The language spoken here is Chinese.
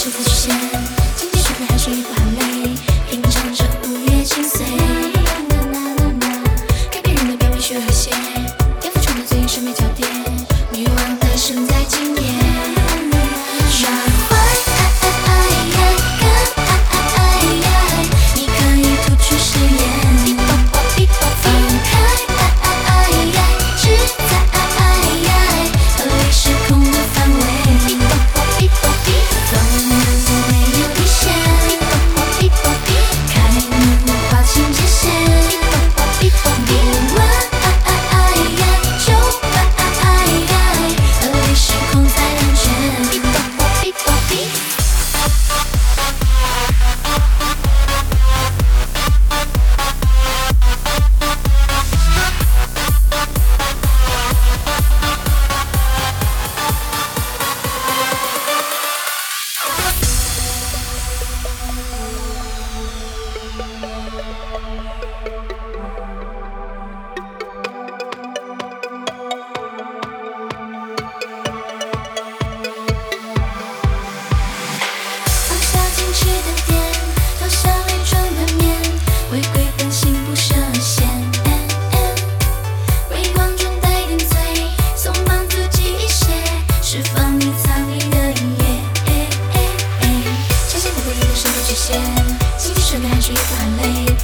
是否实现？今天是还是还睡很好累？见禁身边还是一副泪